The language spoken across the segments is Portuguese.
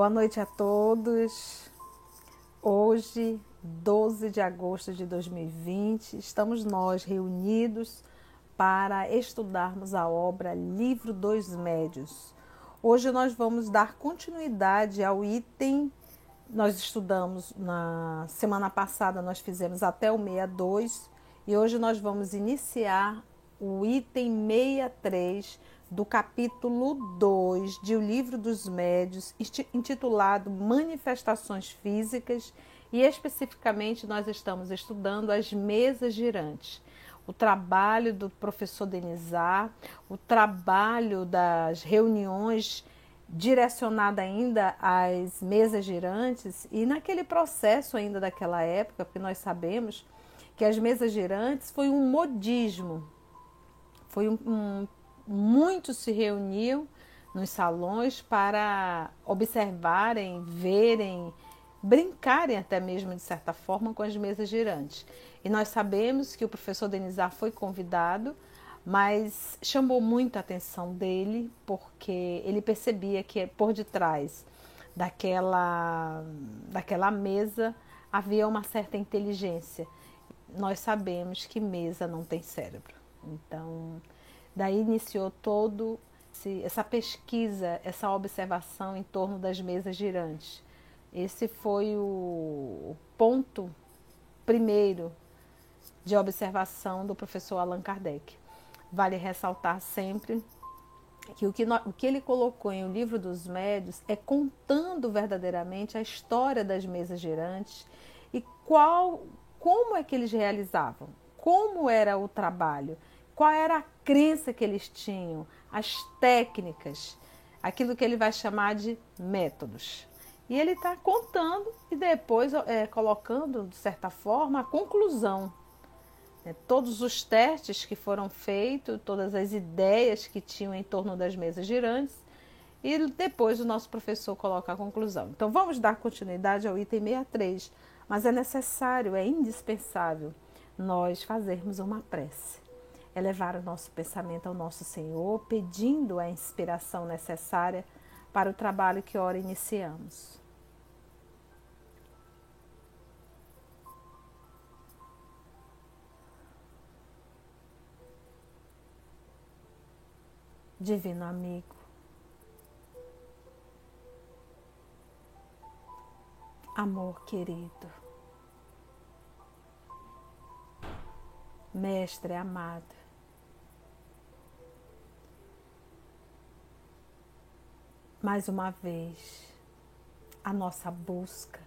Boa noite a todos. Hoje, 12 de agosto de 2020, estamos nós reunidos para estudarmos a obra Livro dos Médios. Hoje nós vamos dar continuidade ao item nós estudamos na semana passada nós fizemos até o 62 e hoje nós vamos iniciar o item 63 do capítulo 2 de O Livro dos Médios, intitulado Manifestações Físicas, e especificamente nós estamos estudando as mesas girantes. O trabalho do professor Denizar, o trabalho das reuniões direcionada ainda às mesas girantes e naquele processo ainda daquela época, porque nós sabemos que as mesas girantes foi um modismo, foi um, um muitos se reuniam nos salões para observarem, verem, brincarem até mesmo de certa forma com as mesas girantes. E nós sabemos que o professor Denizar foi convidado, mas chamou muito a atenção dele porque ele percebia que por detrás daquela, daquela mesa havia uma certa inteligência. Nós sabemos que mesa não tem cérebro. Então, Daí iniciou todo esse, essa pesquisa, essa observação em torno das mesas girantes. Esse foi o ponto primeiro de observação do professor Allan Kardec. Vale ressaltar sempre que o que, o que ele colocou em O Livro dos Médios é contando verdadeiramente a história das mesas girantes e qual, como é que eles realizavam, como era o trabalho qual era a crença que eles tinham, as técnicas, aquilo que ele vai chamar de métodos. E ele está contando e depois é, colocando, de certa forma, a conclusão. Né? Todos os testes que foram feitos, todas as ideias que tinham em torno das mesas girantes, e depois o nosso professor coloca a conclusão. Então vamos dar continuidade ao item 63, mas é necessário, é indispensável nós fazermos uma prece é levar o nosso pensamento ao nosso Senhor, pedindo a inspiração necessária para o trabalho que ora iniciamos. Divino amigo, amor querido, Mestre amado, mais uma vez a nossa busca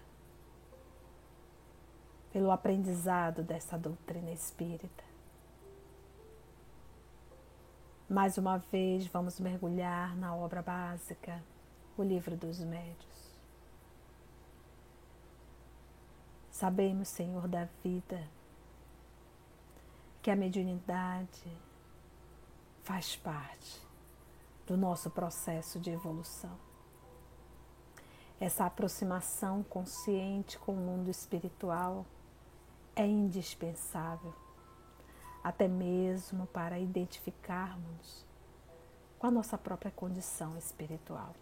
pelo aprendizado dessa doutrina espírita. Mais uma vez vamos mergulhar na obra básica, o Livro dos Médios. Sabemos, Senhor da vida, que a mediunidade faz parte do nosso processo de evolução. Essa aproximação consciente com o mundo espiritual é indispensável, até mesmo para identificarmos com a nossa própria condição espiritual.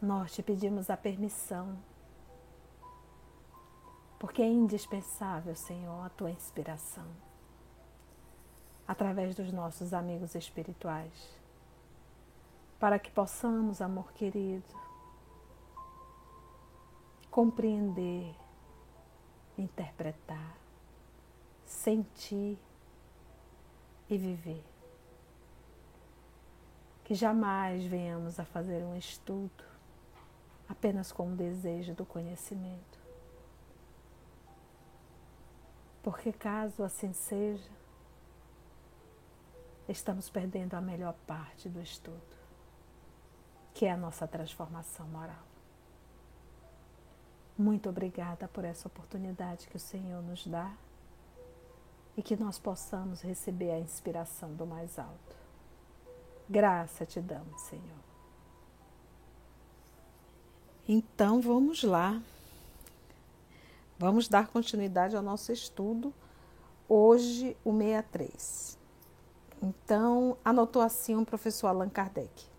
Nós te pedimos a permissão, porque é indispensável, Senhor, a tua inspiração através dos nossos amigos espirituais, para que possamos, amor querido, compreender, interpretar, sentir e viver. Que jamais venhamos a fazer um estudo apenas com o desejo do conhecimento. Porque caso assim seja, estamos perdendo a melhor parte do estudo, que é a nossa transformação moral. Muito obrigada por essa oportunidade que o Senhor nos dá e que nós possamos receber a inspiração do mais alto. Graça te damos, Senhor. Então vamos lá. Vamos dar continuidade ao nosso estudo. Hoje, o 63. Então, anotou assim o professor Allan Kardec.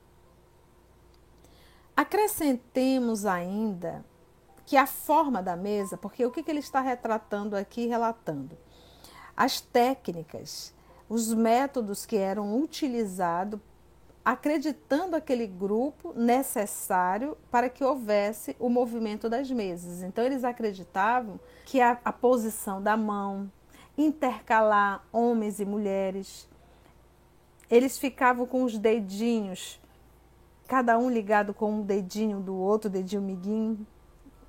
Acrescentemos ainda que a forma da mesa, porque o que, que ele está retratando aqui, relatando? As técnicas, os métodos que eram utilizados, acreditando aquele grupo necessário para que houvesse o movimento das mesas. Então, eles acreditavam que a, a posição da mão, intercalar homens e mulheres, eles ficavam com os dedinhos, cada um ligado com um dedinho do outro, dedinho miguinho,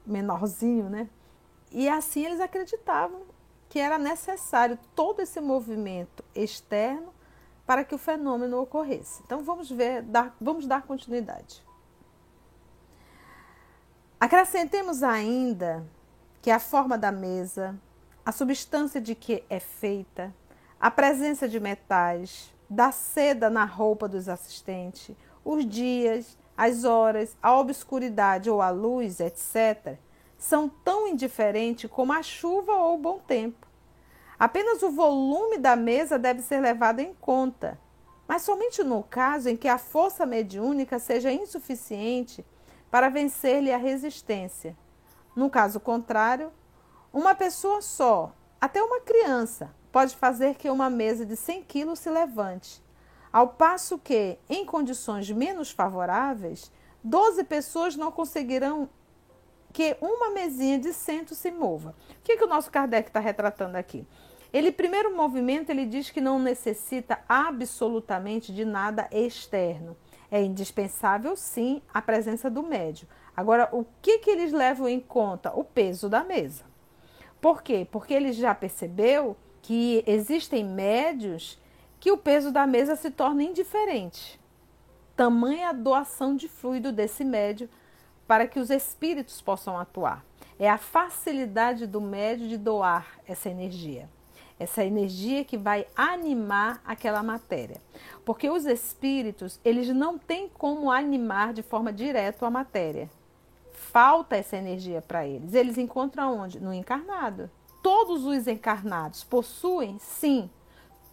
menorzinho, né? E assim eles acreditavam que era necessário todo esse movimento externo para que o fenômeno ocorresse. Então vamos ver, dar, vamos dar continuidade. Acrescentemos ainda que a forma da mesa, a substância de que é feita, a presença de metais, da seda na roupa dos assistentes, os dias, as horas, a obscuridade ou a luz, etc., são tão indiferentes como a chuva ou o bom tempo. Apenas o volume da mesa deve ser levado em conta, mas somente no caso em que a força mediúnica seja insuficiente para vencer-lhe a resistência. No caso contrário, uma pessoa só, até uma criança, pode fazer que uma mesa de 100 quilos se levante, ao passo que, em condições menos favoráveis, 12 pessoas não conseguirão que uma mesinha de centro se mova. O que, que o nosso Kardec está retratando aqui? Ele, primeiro movimento, ele diz que não necessita absolutamente de nada externo. É indispensável, sim, a presença do médio. Agora, o que, que eles levam em conta? O peso da mesa. Por quê? Porque ele já percebeu que existem médios que o peso da mesa se torna indiferente. Tamanha doação de fluido desse médio para que os espíritos possam atuar. É a facilidade do médio de doar essa energia. Essa energia que vai animar aquela matéria. Porque os espíritos, eles não têm como animar de forma direta a matéria. Falta essa energia para eles. Eles encontram onde? No encarnado. Todos os encarnados possuem? Sim,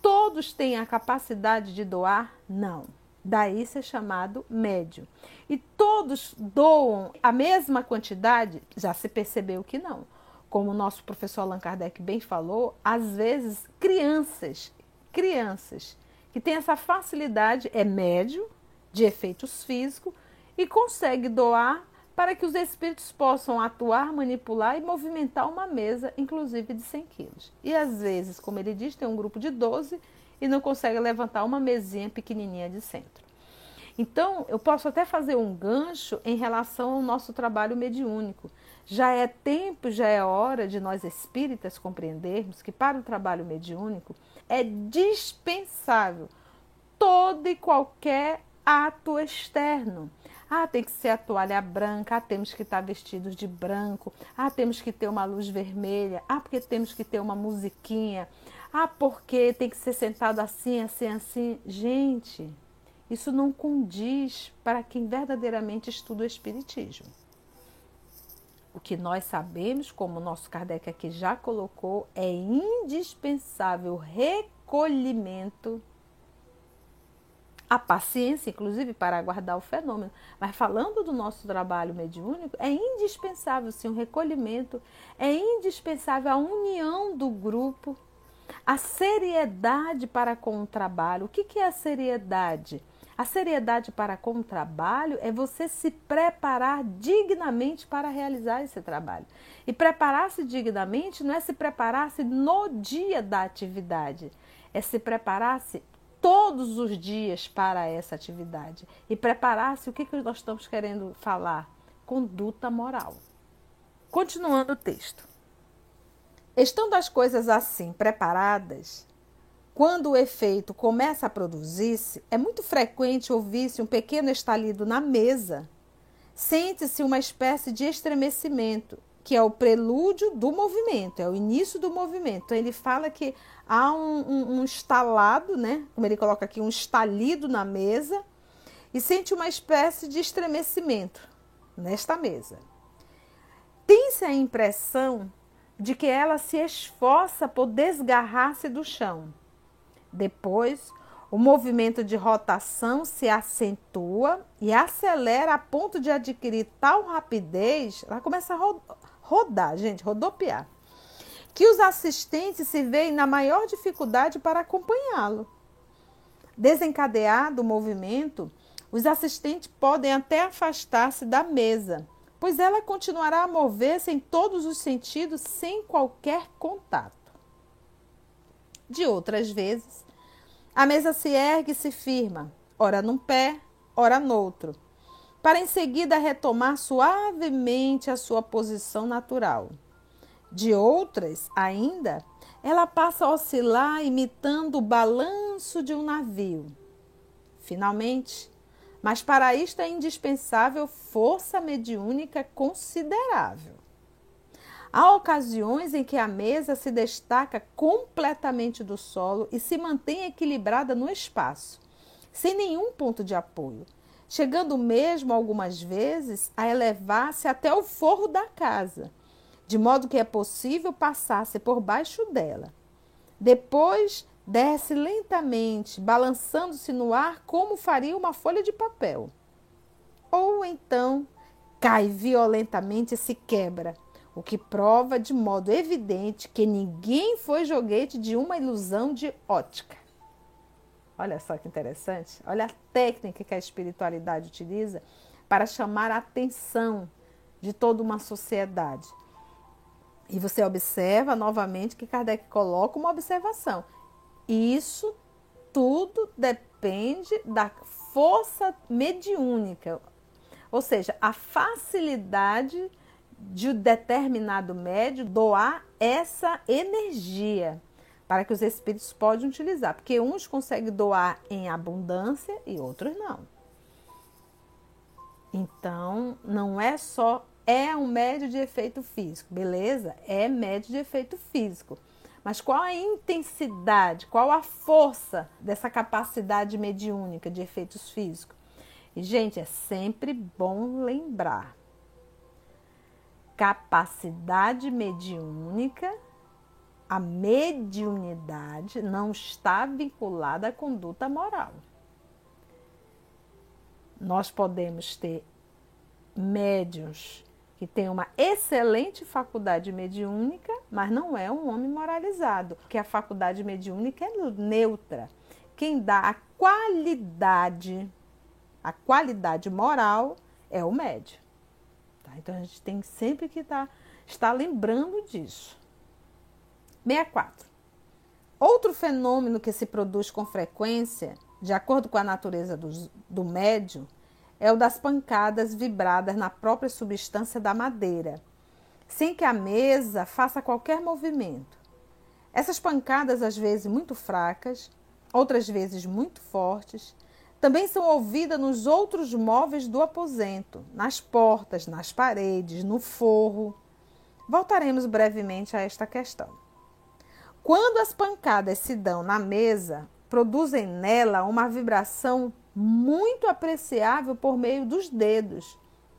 Todos têm a capacidade de doar? Não. Daí ser chamado médio. E todos doam a mesma quantidade? Já se percebeu que não. Como o nosso professor Allan Kardec bem falou, às vezes crianças, crianças que têm essa facilidade, é médio, de efeitos físicos, e consegue doar para que os espíritos possam atuar, manipular e movimentar uma mesa, inclusive de 100 quilos. E às vezes, como ele diz, tem um grupo de 12 e não consegue levantar uma mesinha pequenininha de centro. Então, eu posso até fazer um gancho em relação ao nosso trabalho mediúnico. Já é tempo, já é hora de nós espíritas compreendermos que para o trabalho mediúnico é dispensável todo e qualquer ato externo. Ah, tem que ser a toalha branca, ah, temos que estar vestidos de branco, ah, temos que ter uma luz vermelha, ah, porque temos que ter uma musiquinha, ah, porque tem que ser sentado assim, assim, assim. Gente, isso não condiz para quem verdadeiramente estuda o Espiritismo. O que nós sabemos, como o nosso Kardec aqui já colocou, é indispensável recolhimento a paciência, inclusive, para aguardar o fenômeno. Mas falando do nosso trabalho mediúnico, é indispensável sim o recolhimento, é indispensável a união do grupo, a seriedade para com o trabalho. O que, que é a seriedade? A seriedade para com o trabalho é você se preparar dignamente para realizar esse trabalho. E preparar-se dignamente não é se preparar-se no dia da atividade, é se preparar-se todos os dias para essa atividade e preparar-se o que, que nós estamos querendo falar? Conduta moral. Continuando o texto. Estando as coisas assim preparadas, quando o efeito começa a produzir-se, é muito frequente ouvir-se um pequeno estalido na mesa. Sente-se uma espécie de estremecimento, que é o prelúdio do movimento, é o início do movimento. Então, ele fala que há um, um, um estalado, né? como ele coloca aqui, um estalido na mesa, e sente uma espécie de estremecimento nesta mesa. Tem-se a impressão de que ela se esforça por desgarrar-se do chão. Depois, O movimento de rotação se acentua e acelera a ponto de adquirir tal rapidez, ela começa a rodar, gente, rodopiar, que os assistentes se veem na maior dificuldade para acompanhá-lo. Desencadeado o movimento, os assistentes podem até afastar-se da mesa, pois ela continuará a mover-se em todos os sentidos sem qualquer contato. De outras vezes, a mesa se ergue e se firma, ora num pé, ora noutro, para em seguida retomar suavemente a sua posição natural. De outras, ainda, ela passa a oscilar imitando o balanço de um navio. Finalmente, mas para isto é indispensável força mediúnica considerável. Há ocasiões em que a mesa se destaca completamente do solo e se mantém equilibrada no espaço, sem nenhum ponto de apoio, chegando mesmo algumas vezes a elevar-se até o forro da casa, de modo que é possível passar-se por baixo dela. Depois desce lentamente, balançando-se no ar como faria uma folha de papel. Ou então cai violentamente e se quebra o que prova de modo evidente que ninguém foi joguete de uma ilusão de ótica. Olha só que interessante. Olha a técnica que a espiritualidade utiliza para chamar a atenção de toda uma sociedade. E você observa novamente que Kardec coloca uma observação. Isso tudo depende da força mediúnica, ou seja, a facilidade de um determinado médio doar essa energia para que os espíritos possam utilizar, porque uns conseguem doar em abundância e outros não. Então, não é só é um médio de efeito físico, beleza? É médio de efeito físico. Mas qual a intensidade, qual a força dessa capacidade mediúnica de efeitos físicos? E, gente, é sempre bom lembrar capacidade mediúnica, a mediunidade não está vinculada à conduta moral. Nós podemos ter médiuns que têm uma excelente faculdade mediúnica, mas não é um homem moralizado, porque a faculdade mediúnica é neutra. Quem dá a qualidade, a qualidade moral é o médium. Tá? Então a gente tem sempre que tá, estar lembrando disso. 64. Outro fenômeno que se produz com frequência, de acordo com a natureza do, do médium, é o das pancadas vibradas na própria substância da madeira, sem que a mesa faça qualquer movimento. Essas pancadas, às vezes muito fracas, outras vezes muito fortes, também são ouvidas nos outros móveis do aposento, nas portas, nas paredes, no forro. Voltaremos brevemente a esta questão. Quando as pancadas se dão na mesa, produzem nela uma vibração muito apreciável por meio dos dedos,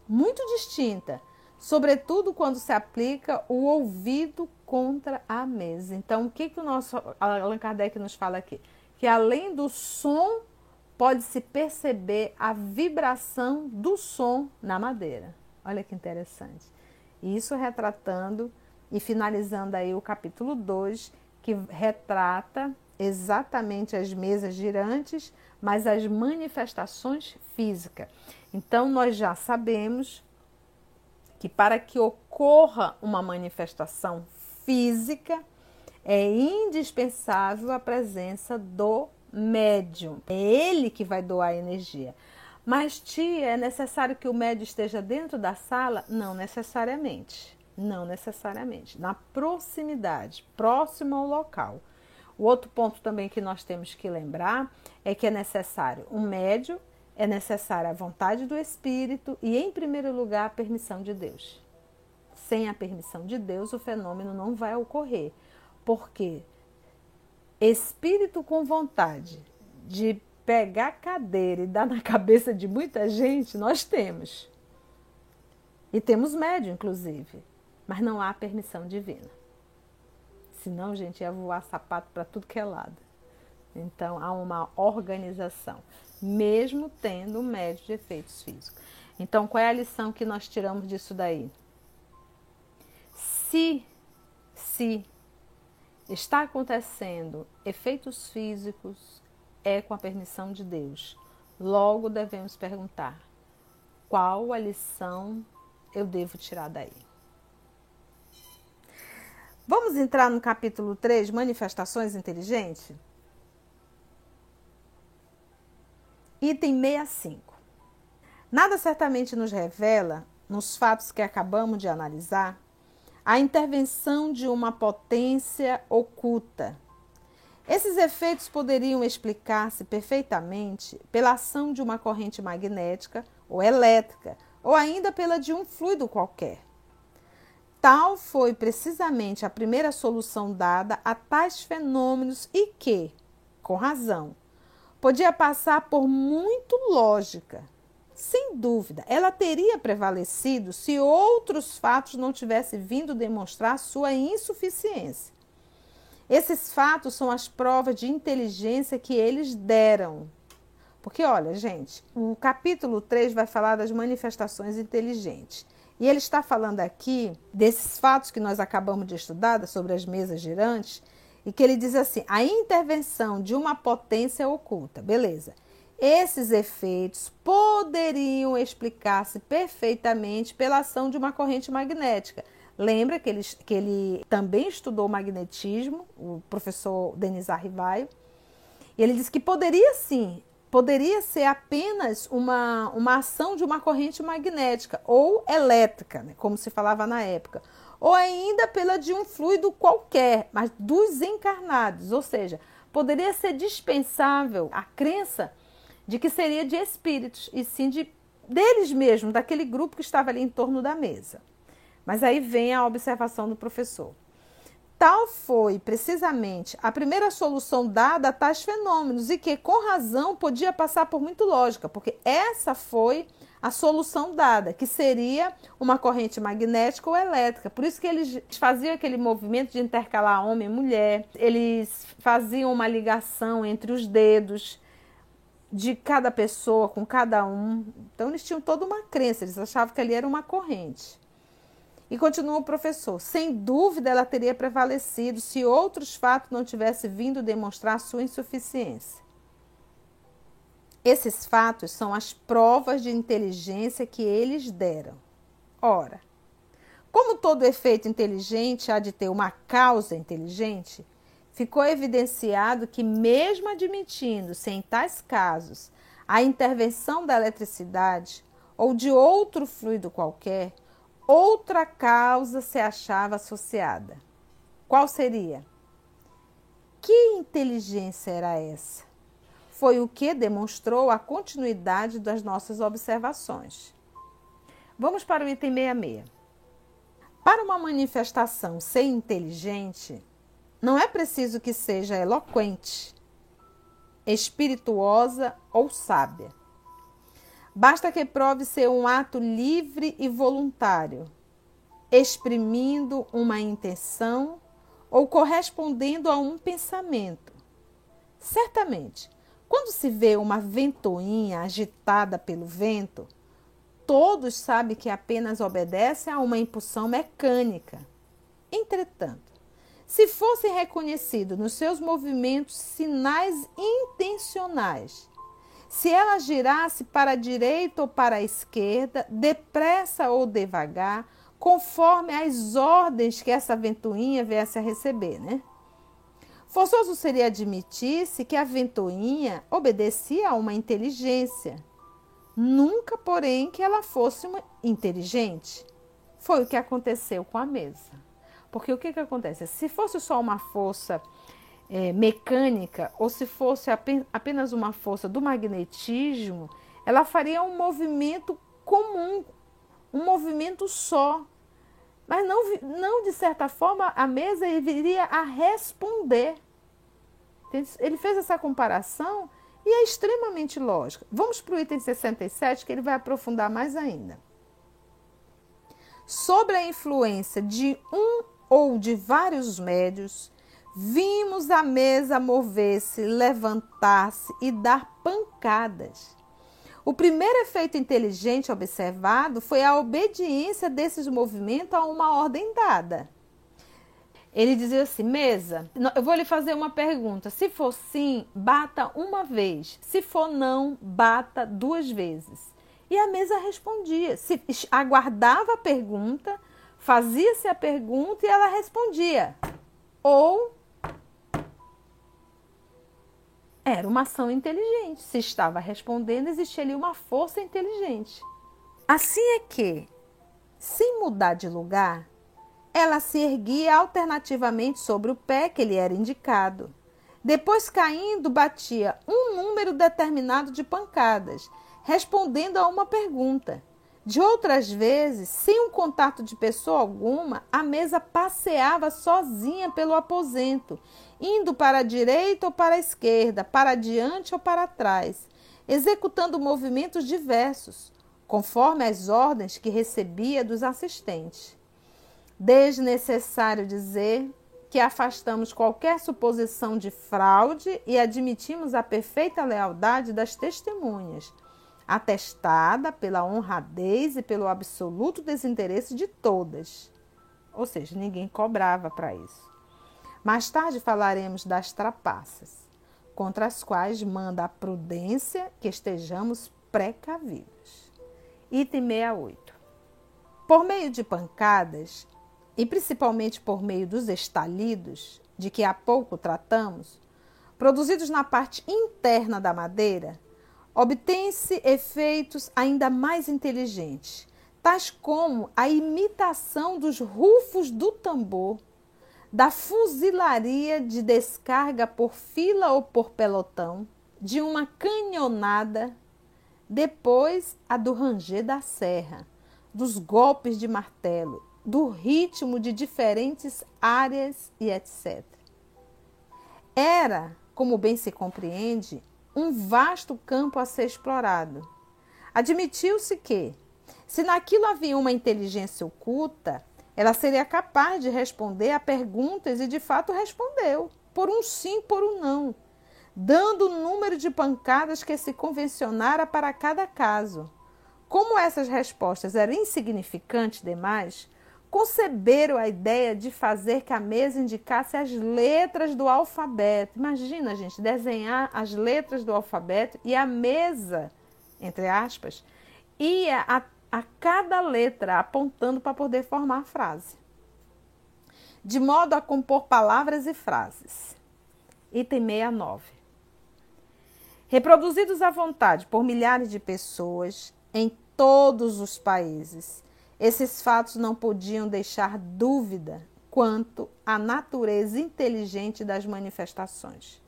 muito distinta, sobretudo quando se aplica o ouvido contra a mesa. Então, o que, que o nosso Allan Kardec nos fala aqui? Que além do som pode-se perceber a vibração do som na madeira. Olha que interessante. Isso retratando e finalizando aí o capítulo 2, que retrata exatamente as mesas girantes, mas as manifestações físicas. Então, nós já sabemos que para que ocorra uma manifestação física, é indispensável a presença do médium. É ele que vai doar a energia. Mas, tia, é necessário que o médium esteja dentro da sala? Não necessariamente. Não necessariamente. Na proximidade, próximo ao local. O outro ponto também que nós temos que lembrar é que é necessário um médium, é necessária a vontade do Espírito e, em primeiro lugar, a permissão de Deus. Sem a permissão de Deus, o fenômeno não vai ocorrer. Porque espírito com vontade de pegar a cadeira e dar na cabeça de muita gente, nós temos. E temos médio, inclusive. Mas não há permissão divina. Senão, gente, ia voar sapato para tudo que é lado. Então há uma organização, mesmo tendo um médio de efeitos físicos. Então qual é a lição que nós tiramos disso daí? Se, se está acontecendo efeitos físicos, é com a permissão de Deus. Logo devemos perguntar: qual a lição eu devo tirar daí? Vamos entrar no capítulo 3, Manifestações Inteligentes? Item 65. Nada certamente nos revela, nos fatos que acabamos de analisar, a intervenção de uma potência oculta. Esses efeitos poderiam explicar-se perfeitamente pela ação de uma corrente magnética ou elétrica, ou ainda pela de um fluido qualquer. Tal foi precisamente a primeira solução dada a tais fenômenos e que, com razão, podia passar por muito lógica. Sem dúvida, ela teria prevalecido se outros fatos não tivessem vindo demonstrar sua insuficiência. Esses fatos são as provas de inteligência que eles deram. Porque, olha, gente, o capítulo 3 vai falar das manifestações inteligentes. E ele está falando aqui desses fatos que nós acabamos de estudar, sobre as mesas girantes, e que ele diz assim: a intervenção de uma potência oculta. Beleza. Esses efeitos poderiam explicar-se perfeitamente pela ação de uma corrente magnética. Lembra que ele, que ele também estudou magnetismo, o professor Denis Arrivaio, e ele disse que poderia sim poderia ser apenas uma, uma ação de uma corrente magnética ou elétrica, né, como se falava na época, ou ainda pela de um fluido qualquer, mas dos encarnados, ou seja, poderia ser dispensável a crença de que seria de espíritos e sim de deles mesmos, daquele grupo que estava ali em torno da mesa. Mas aí vem a observação do professor. Tal foi precisamente a primeira solução dada a tais fenômenos e que, com razão, podia passar por muito lógica, porque essa foi a solução dada, que seria uma corrente magnética ou elétrica. Por isso que eles faziam aquele movimento de intercalar homem e mulher, eles faziam uma ligação entre os dedos de cada pessoa com cada um. Então eles tinham toda uma crença, eles achavam que ali era uma corrente. E continua o professor: sem dúvida ela teria prevalecido se outros fatos não tivessem vindo demonstrar sua insuficiência. Esses fatos são as provas de inteligência que eles deram. Ora, como todo efeito inteligente há de ter uma causa inteligente, ficou evidenciado que, mesmo admitindo-se em tais casos a intervenção da eletricidade ou de outro fluido qualquer, outra causa se achava associada. Qual seria? Que inteligência era essa? Foi o que demonstrou a continuidade das nossas observações. Vamos para o item 66. Para uma manifestação ser inteligente, não é preciso que seja eloquente, espirituosa ou sábia. Basta que prove ser um ato livre e voluntário, exprimindo uma intenção ou correspondendo a um pensamento. Certamente, quando se vê uma ventoinha agitada pelo vento, todos sabem que apenas obedece a uma impulsão mecânica. Entretanto, se fossem reconhecidos nos seus movimentos sinais intencionais se ela girasse para a direita ou para a esquerda, depressa ou devagar, conforme as ordens que essa ventoinha viesse a receber, né? Forçoso seria admitir-se que a ventoinha obedecia a uma inteligência. Nunca, porém, que ela fosse uma inteligente. Foi o que aconteceu com a mesa. Porque o que, que acontece? Se fosse só uma força é, mecânica ou se fosse apenas uma força do magnetismo, ela faria um movimento comum, um movimento só. Mas não, não de certa forma, a mesa viria a responder. Ele fez essa comparação e é extremamente lógica. Vamos para o item 67, que ele vai aprofundar mais ainda. Sobre a influência de um ou de vários médios, vimos a mesa mover-se, levantar-se e dar pancadas. O primeiro efeito inteligente observado foi a obediência desses movimentos a uma ordem dada. Ele dizia assim: mesa, eu vou lhe fazer uma pergunta. Se for sim, bata uma vez. Se for não, bata duas vezes. E a mesa respondia. Se aguardava a pergunta, fazia-se a pergunta e ela respondia. Ou era uma ação inteligente. Se estava respondendo, existia ali uma força inteligente. Assim é que, sem mudar de lugar, ela se erguia alternativamente sobre o pé que lhe era indicado. Depois, caindo, batia um número determinado de pancadas, respondendo a uma pergunta. De outras vezes, sem um contato de pessoa alguma, a mesa passeava sozinha pelo aposento, indo para a direita ou para a esquerda, para diante ou para trás, executando movimentos diversos, conforme as ordens que recebia dos assistentes desnecessário dizer que afastamos qualquer suposição de fraude e admitimos a perfeita lealdade das testemunhas, atestada pela honradez e pelo absoluto desinteresse de todas. Ou seja, ninguém cobrava para isso. Mais tarde falaremos das trapaças, contra as quais manda a prudência que estejamos precavidos. Item 68. Por meio de pancadas, e principalmente por meio dos estalidos, de que há pouco tratamos, produzidos na parte interna da madeira, obtém-se efeitos ainda mais inteligentes, tais como a imitação dos rufos do tambor, da fuzilaria de descarga por fila ou por pelotão, de uma canhonada, depois a do ranger da serra, dos golpes de martelo do ritmo de diferentes áreas e etc. Era, como bem se compreende, um vasto campo a ser explorado. Admitiu-se que, se naquilo havia uma inteligência oculta, ela seria capaz de responder a perguntas e de fato respondeu, por um sim, por um não, dando o número de pancadas que se convencionara para cada caso. Como essas respostas eram insignificantes demais, conceberam a ideia de fazer que a mesa indicasse as letras do alfabeto. Imagina, gente, desenhar as letras do alfabeto e a mesa, entre aspas, ia a, a cada letra apontando para poder formar a frase. De modo a compor palavras e frases. Item 69. Reproduzidos à vontade por milhares de pessoas em todos os países esses fatos não podiam deixar dúvida quanto à natureza inteligente das manifestações.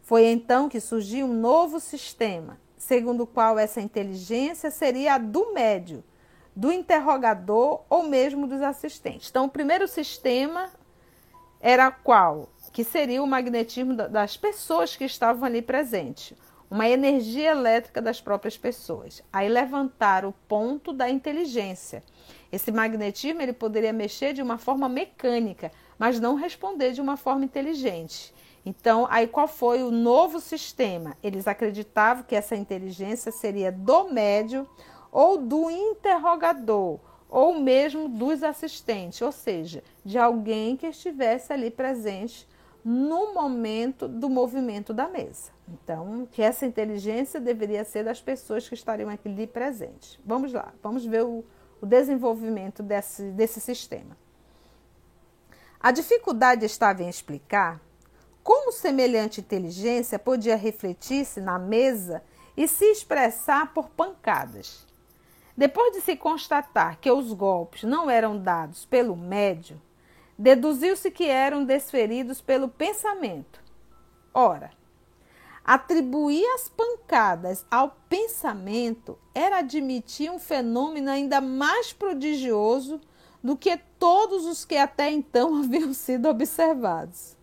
Foi então que surgiu um novo sistema, segundo o qual essa inteligência seria a do médio, do interrogador ou mesmo dos assistentes. Então, o primeiro sistema era qual? Que seria o magnetismo das pessoas que estavam ali presentes, uma energia elétrica das próprias pessoas. Aí levantar o ponto da inteligência esse magnetismo ele poderia mexer de uma forma mecânica, mas não responder de uma forma inteligente. Então, aí qual foi o novo sistema? Eles acreditavam que essa inteligência seria do médio ou do interrogador, ou mesmo dos assistentes, ou seja, de alguém que estivesse ali presente no momento do movimento da mesa. Então, que essa inteligência deveria ser das pessoas que estariam ali presentes. Vamos lá, vamos ver o, o desenvolvimento desse, desse sistema. A dificuldade estava em explicar como semelhante inteligência podia refletir-se na mesa e se expressar por pancadas. Depois de se constatar que os golpes não eram dados pelo médio, deduziu-se que eram desferidos pelo pensamento. Ora, Atribuir as pancadas ao pensamento era admitir um fenômeno ainda mais prodigioso do que todos os que até então haviam sido observados.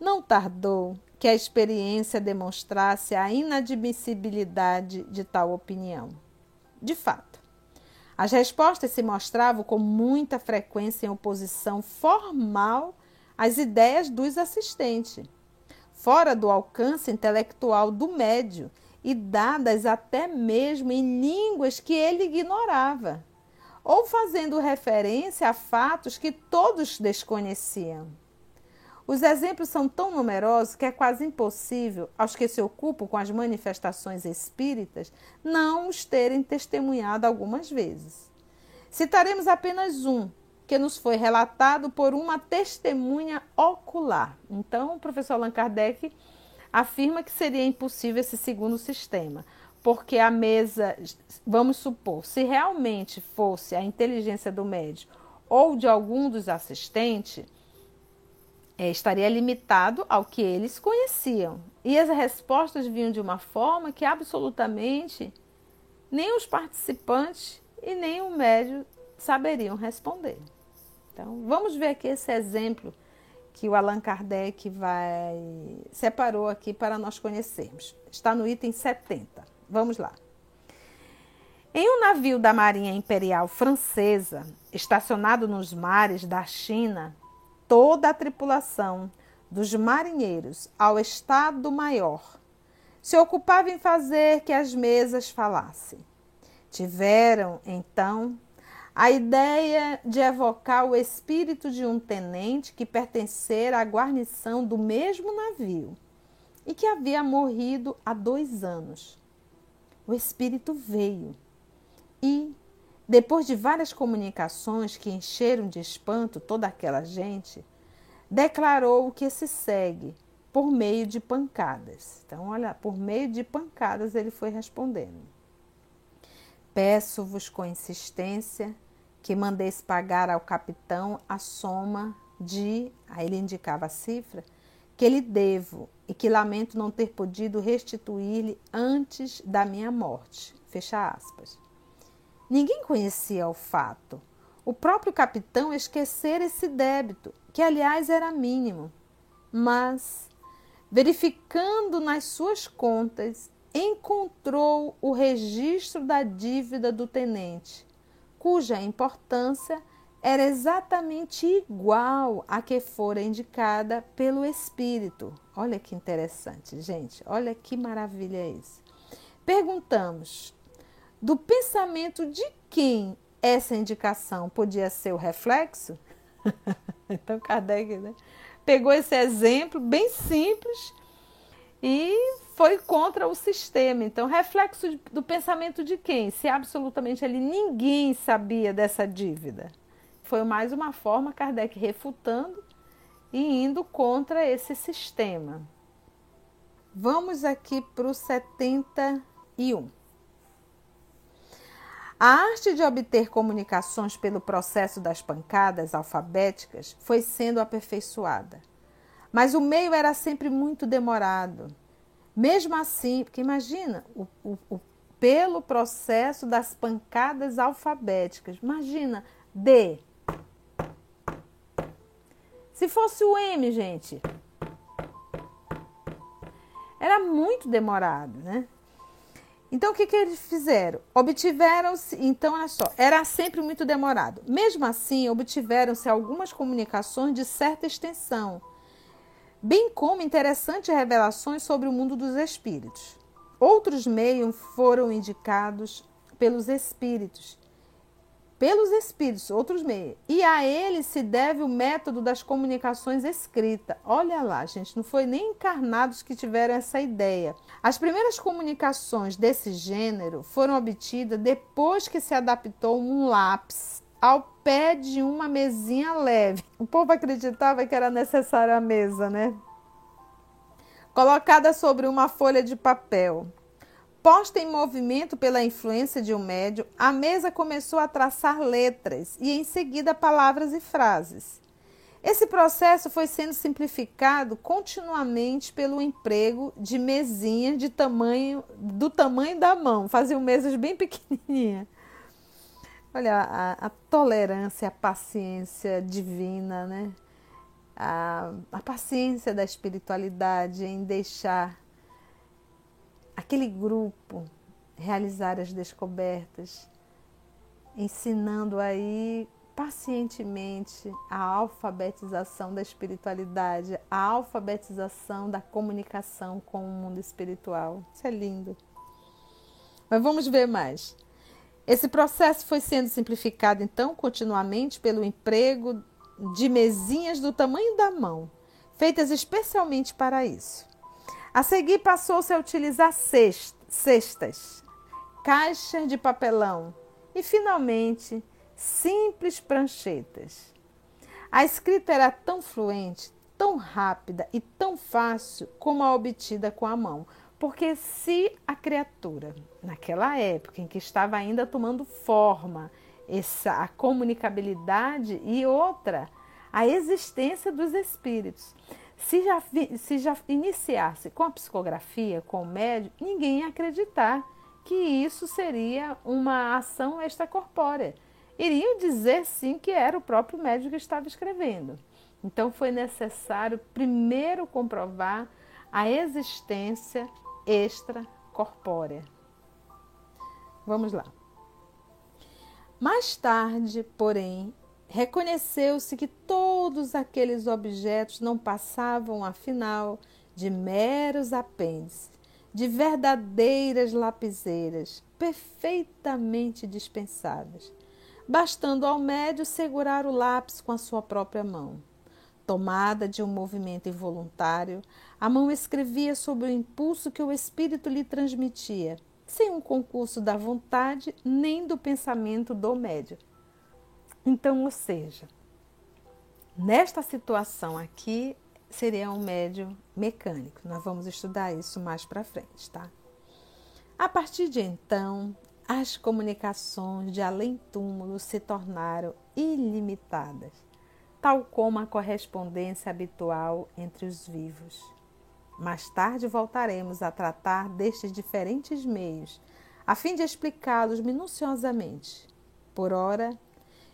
Não tardou que a experiência demonstrasse a inadmissibilidade de tal opinião. De fato, as respostas se mostravam com muita frequência em oposição formal as ideias dos assistentes, fora do alcance intelectual do médio e dadas até mesmo em línguas que ele ignorava, ou fazendo referência a fatos que todos desconheciam. Os exemplos são tão numerosos que é quase impossível, aos que se ocupam com as manifestações espíritas, não os terem testemunhado algumas vezes. Citaremos apenas um, que nos foi relatado por uma testemunha ocular. Então, o professor Allan Kardec afirma que seria impossível esse segundo sistema, porque a mesa, vamos supor, se realmente fosse a inteligência do médico ou de algum dos assistentes, é, estaria limitado ao que eles conheciam. E as respostas vinham de uma forma que absolutamente nem os participantes e nem o médio saberiam responder. Então, vamos ver aqui esse exemplo que o Allan Kardec vai separou aqui para nós conhecermos. Está no item 70. Vamos lá. Em um navio da Marinha Imperial Francesa, estacionado nos mares da China, toda a tripulação, dos marinheiros ao Estado-Maior, se ocupava em fazer que as mesas falassem. Tiveram, então, a ideia de evocar o espírito de um tenente que pertencera à guarnição do mesmo navio e que havia morrido há dois anos. O espírito veio e, depois de várias comunicações que encheram de espanto toda aquela gente, declarou o que se segue por meio de pancadas. Então, olha, por meio de pancadas ele foi respondendo. Peço-vos com insistência que mandeis pagar ao capitão a soma de, aí ele indicava a cifra, que lhe devo e que lamento não ter podido restituir-lhe antes da minha morte. Fecha aspas. Ninguém conhecia o fato. O próprio capitão esquecera esse débito, que aliás era mínimo. Mas, verificando nas suas contas, encontrou o registro da dívida do tenente, cuja importância era exatamente igual à que fora indicada pelo Espírito. Olha que interessante, gente. Olha que maravilha isso. Perguntamos: do pensamento de quem essa indicação podia ser o reflexo? então, Kardec né, pegou esse exemplo bem simples e foi contra o sistema. Então, reflexo do pensamento de quem? Se absolutamente ali ninguém sabia dessa dívida. Foi mais uma forma Kardec refutando e indo contra esse sistema. Vamos aqui para o 71. A arte de obter comunicações pelo processo das pancadas alfabéticas foi sendo aperfeiçoada. Mas o meio era sempre muito demorado. Mesmo assim, porque imagina, o, o, o, pelo processo das pancadas alfabéticas, imagina, D. Se fosse o M, gente, era muito demorado, né? Então, o que, que eles fizeram? Obtiveram-se, então, olha só, era sempre muito demorado. Mesmo assim, obtiveram-se algumas comunicações de certa extensão, bem como interessantes revelações sobre o mundo dos espíritos. Outros meios foram indicados pelos espíritos, pelos espíritos, outros meios. E a ele se deve o método das comunicações escrita. Olha lá, gente, não foi nem encarnados que tiveram essa ideia. As primeiras comunicações desse gênero foram obtidas depois que se adaptou um lápis ao pé de uma mesinha leve. O povo acreditava que era necessária a mesa, né? Colocada sobre uma folha de papel. Posta em movimento pela influência de um médio, a mesa começou a traçar letras e em seguida palavras e frases. Esse processo foi sendo simplificado continuamente pelo emprego de mesinhas de tamanho do tamanho da mão, faziam mesas bem pequenininhas. Olha a, a, tolerância, a paciência divina, né? A, a paciência da espiritualidade em deixar aquele grupo realizar as descobertas, ensinando aí pacientemente a alfabetização da espiritualidade, a alfabetização da comunicação com o mundo espiritual. Isso é lindo. Mas vamos ver mais. Esse processo foi sendo simplificado, então, continuamente pelo emprego de mesinhas do tamanho da mão, feitas especialmente para isso. A seguir, passou-se a utilizar cestas, caixas de papelão e, finalmente, simples pranchetas. A escrita era tão fluente, tão rápida e tão fácil como a obtida com a mão, porque se a criatura, naquela época em que estava ainda tomando forma, essa a comunicabilidade e outra, a existência dos espíritos. Se já, se já iniciasse com a psicografia, com o médio, ninguém ia acreditar que isso seria uma ação extracorpórea. Iriam dizer sim que era o próprio médico que estava escrevendo. Então foi necessário primeiro comprovar a existência extracorpórea. Vamos lá. Mais tarde, porém, reconheceu-se que todos aqueles objetos não passavam, afinal, de meros apêndices, de verdadeiras lapiseiras, perfeitamente dispensáveis, bastando ao médio segurar o lápis com a sua própria mão. Tomada de um movimento involuntário, a mão escrevia sob o impulso que o espírito lhe transmitia, sem um concurso da vontade nem do pensamento do médio. Então, ou seja, nesta situação aqui seria um médio mecânico. Nós vamos estudar isso mais para frente, tá? A partir de então, as comunicações de além-túmulo se tornaram ilimitadas tal como a correspondência habitual entre os vivos. Mais tarde voltaremos a tratar destes diferentes meios, a fim de explicá-los minuciosamente. Por ora,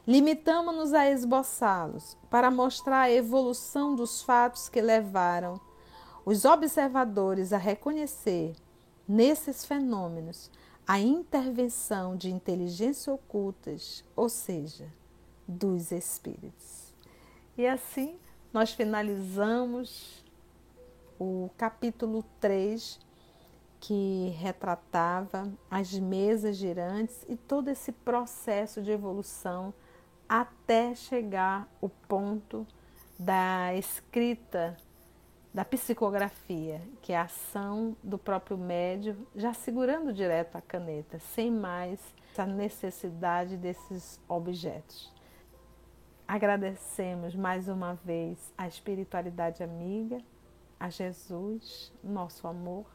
limitamo-nos a esboçá-los para mostrar a evolução dos fatos que levaram os observadores a reconhecer nesses fenômenos a intervenção de inteligências ocultas, ou seja, dos espíritos. E assim nós finalizamos o capítulo 3, que retratava as mesas girantes e todo esse processo de evolução até chegar o ponto da escrita, da psicografia, que é a ação do próprio médio, já segurando direto a caneta, sem mais essa necessidade desses objetos. Agradecemos mais uma vez a espiritualidade amiga, a Jesus, nosso amor,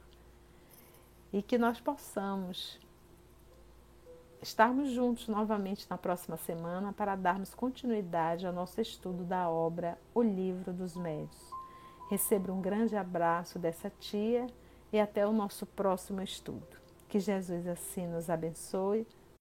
e que nós possamos estarmos juntos novamente na próxima semana para darmos continuidade ao nosso estudo da obra O Livro dos Médios. Receba um grande abraço dessa tia e até o nosso próximo estudo. Que Jesus assim nos abençoe